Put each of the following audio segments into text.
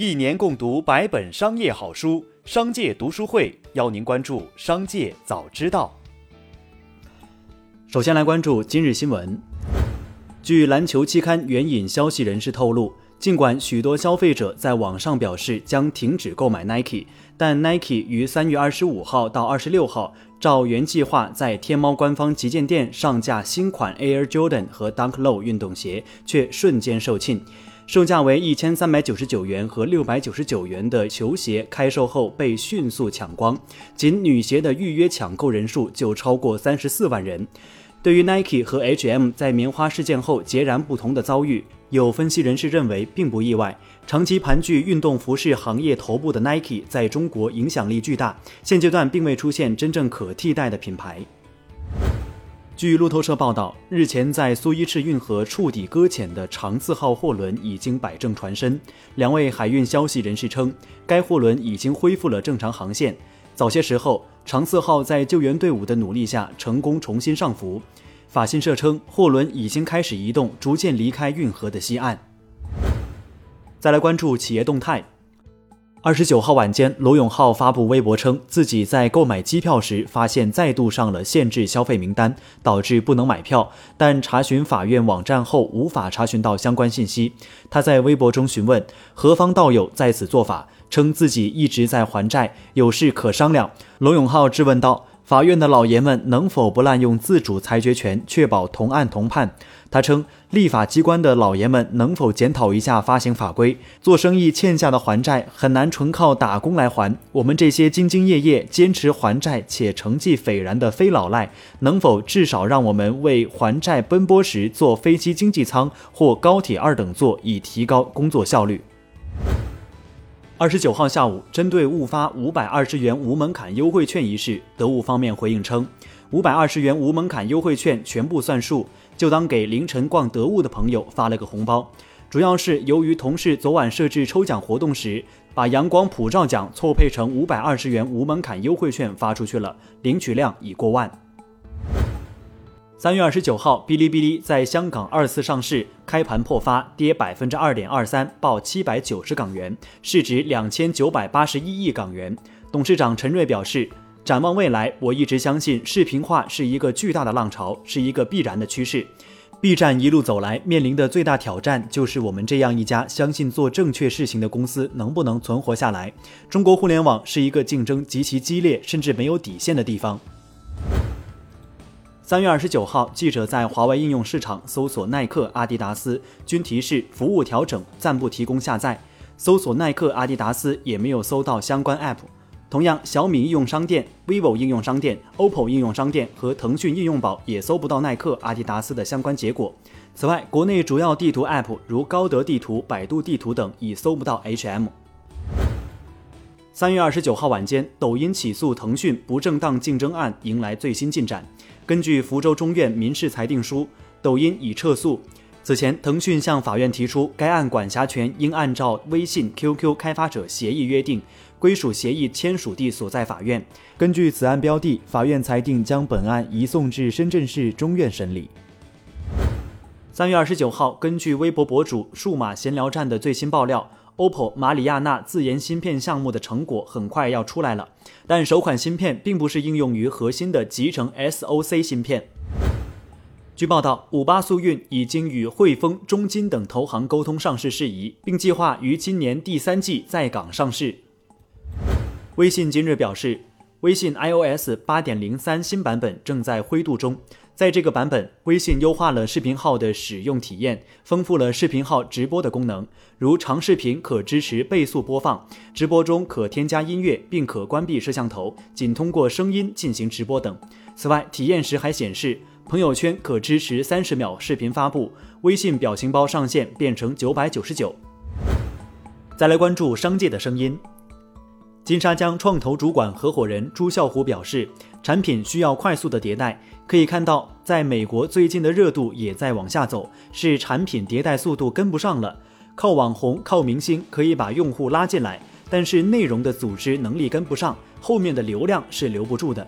一年共读百本商业好书，商界读书会邀您关注商界早知道。首先来关注今日新闻。据篮球期刊援引消息人士透露，尽管许多消费者在网上表示将停止购买 Nike，但 Nike 于三月二十五号到二十六号照原计划在天猫官方旗舰店上架新款 Air Jordan 和 Dunk Low 运动鞋，却瞬间售罄。售价为一千三百九十九元和六百九十九元的球鞋开售后被迅速抢光，仅女鞋的预约抢购人数就超过三十四万人。对于 Nike 和 H&M 在棉花事件后截然不同的遭遇，有分析人士认为并不意外。长期盘踞运动服饰行业头部的 Nike 在中国影响力巨大，现阶段并未出现真正可替代的品牌。据路透社报道，日前在苏伊士运河触底搁浅的长次号货轮已经摆正船身。两位海运消息人士称，该货轮已经恢复了正常航线。早些时候，长次号在救援队伍的努力下成功重新上浮。法新社称，货轮已经开始移动，逐渐离开运河的西岸。再来关注企业动态。二十九号晚间，罗永浩发布微博称，自己在购买机票时发现再度上了限制消费名单，导致不能买票。但查询法院网站后无法查询到相关信息。他在微博中询问何方道友在此做法，称自己一直在还债，有事可商量。罗永浩质问道。法院的老爷们能否不滥用自主裁决权，确保同案同判？他称，立法机关的老爷们能否检讨一下发行法规？做生意欠下的还债很难纯靠打工来还。我们这些兢兢业业、坚持还债且成绩斐然的非老赖，能否至少让我们为还债奔波时坐飞机经济舱或高铁二等座，以提高工作效率？二十九号下午，针对误发五百二十元无门槛优惠券一事，得物方面回应称，五百二十元无门槛优惠券全部算数，就当给凌晨逛得物的朋友发了个红包。主要是由于同事昨晚设置抽奖活动时，把阳光普照奖错配成五百二十元无门槛优惠券发出去了，领取量已过万。三月二十九号，哔哩哔哩在香港二次上市，开盘破发，跌百分之二点二三，报七百九十港元，市值两千九百八十一亿港元。董事长陈瑞表示，展望未来，我一直相信视频化是一个巨大的浪潮，是一个必然的趋势。B 站一路走来，面临的最大挑战就是我们这样一家相信做正确事情的公司能不能存活下来。中国互联网是一个竞争极其激烈，甚至没有底线的地方。三月二十九号，记者在华为应用市场搜索耐克、阿迪达斯，均提示服务调整，暂不提供下载。搜索耐克、阿迪达斯也没有搜到相关 App。同样，小米应用商店、vivo 应用商店、OPPO 应用商店和腾讯应用宝也搜不到耐克、阿迪达斯的相关结果。此外，国内主要地图 App 如高德地图、百度地图等已搜不到 HM。三月二十九号晚间，抖音起诉腾讯不正当竞争案迎来最新进展。根据福州中院民事裁定书，抖音已撤诉。此前，腾讯向法院提出，该案管辖权应按照微信、QQ 开发者协议约定，归属协议签署地所在法院。根据此案标的，法院裁定将本案移送至深圳市中院审理。三月二十九号，根据微博博主“数码闲聊站”的最新爆料。OPPO 马里亚纳自研芯片项目的成果很快要出来了，但首款芯片并不是应用于核心的集成 SOC 芯片。据报道，五八速运已经与汇丰、中金等投行沟通上市事宜，并计划于今年第三季在港上市。微信今日表示，微信 iOS 八点零三新版本正在灰度中。在这个版本，微信优化了视频号的使用体验，丰富了视频号直播的功能，如长视频可支持倍速播放，直播中可添加音乐，并可关闭摄像头，仅通过声音进行直播等。此外，体验时还显示朋友圈可支持三十秒视频发布，微信表情包上线变成九百九十九。再来关注商界的声音。金沙江创投主管合伙人朱啸虎表示，产品需要快速的迭代。可以看到，在美国最近的热度也在往下走，是产品迭代速度跟不上了。靠网红、靠明星可以把用户拉进来，但是内容的组织能力跟不上，后面的流量是留不住的。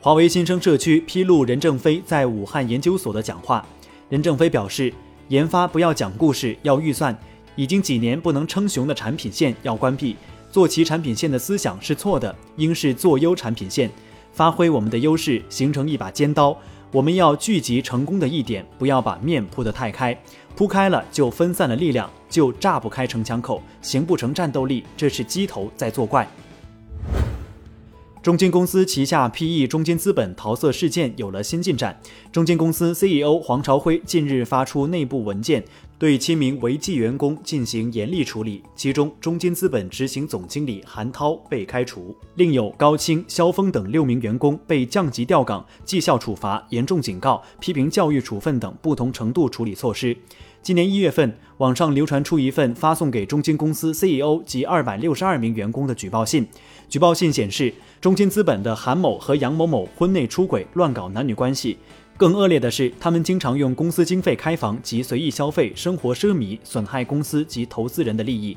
华为新生社区披露任正非在武汉研究所的讲话，任正非表示，研发不要讲故事，要预算。已经几年不能称雄的产品线要关闭。做齐产品线的思想是错的，应是做优产品线，发挥我们的优势，形成一把尖刀。我们要聚集成功的一点，不要把面铺得太开，铺开了就分散了力量，就炸不开城墙口，形不成战斗力。这是鸡头在作怪。中金公司旗下 PE 中金资本桃色事件有了新进展。中金公司 CEO 黄朝辉近日发出内部文件，对七名违纪员工进行严厉处理。其中，中金资本执行总经理韩涛被开除，另有高清、肖峰等六名员工被降级调岗、绩效处罚、严重警告、批评教育处分等不同程度处理措施。今年一月份，网上流传出一份发送给中金公司 CEO 及二百六十二名员工的举报信。举报信显示，中金资本的韩某和杨某某婚内出轨、乱搞男女关系。更恶劣的是，他们经常用公司经费开房及随意消费，生活奢靡，损害公司及投资人的利益。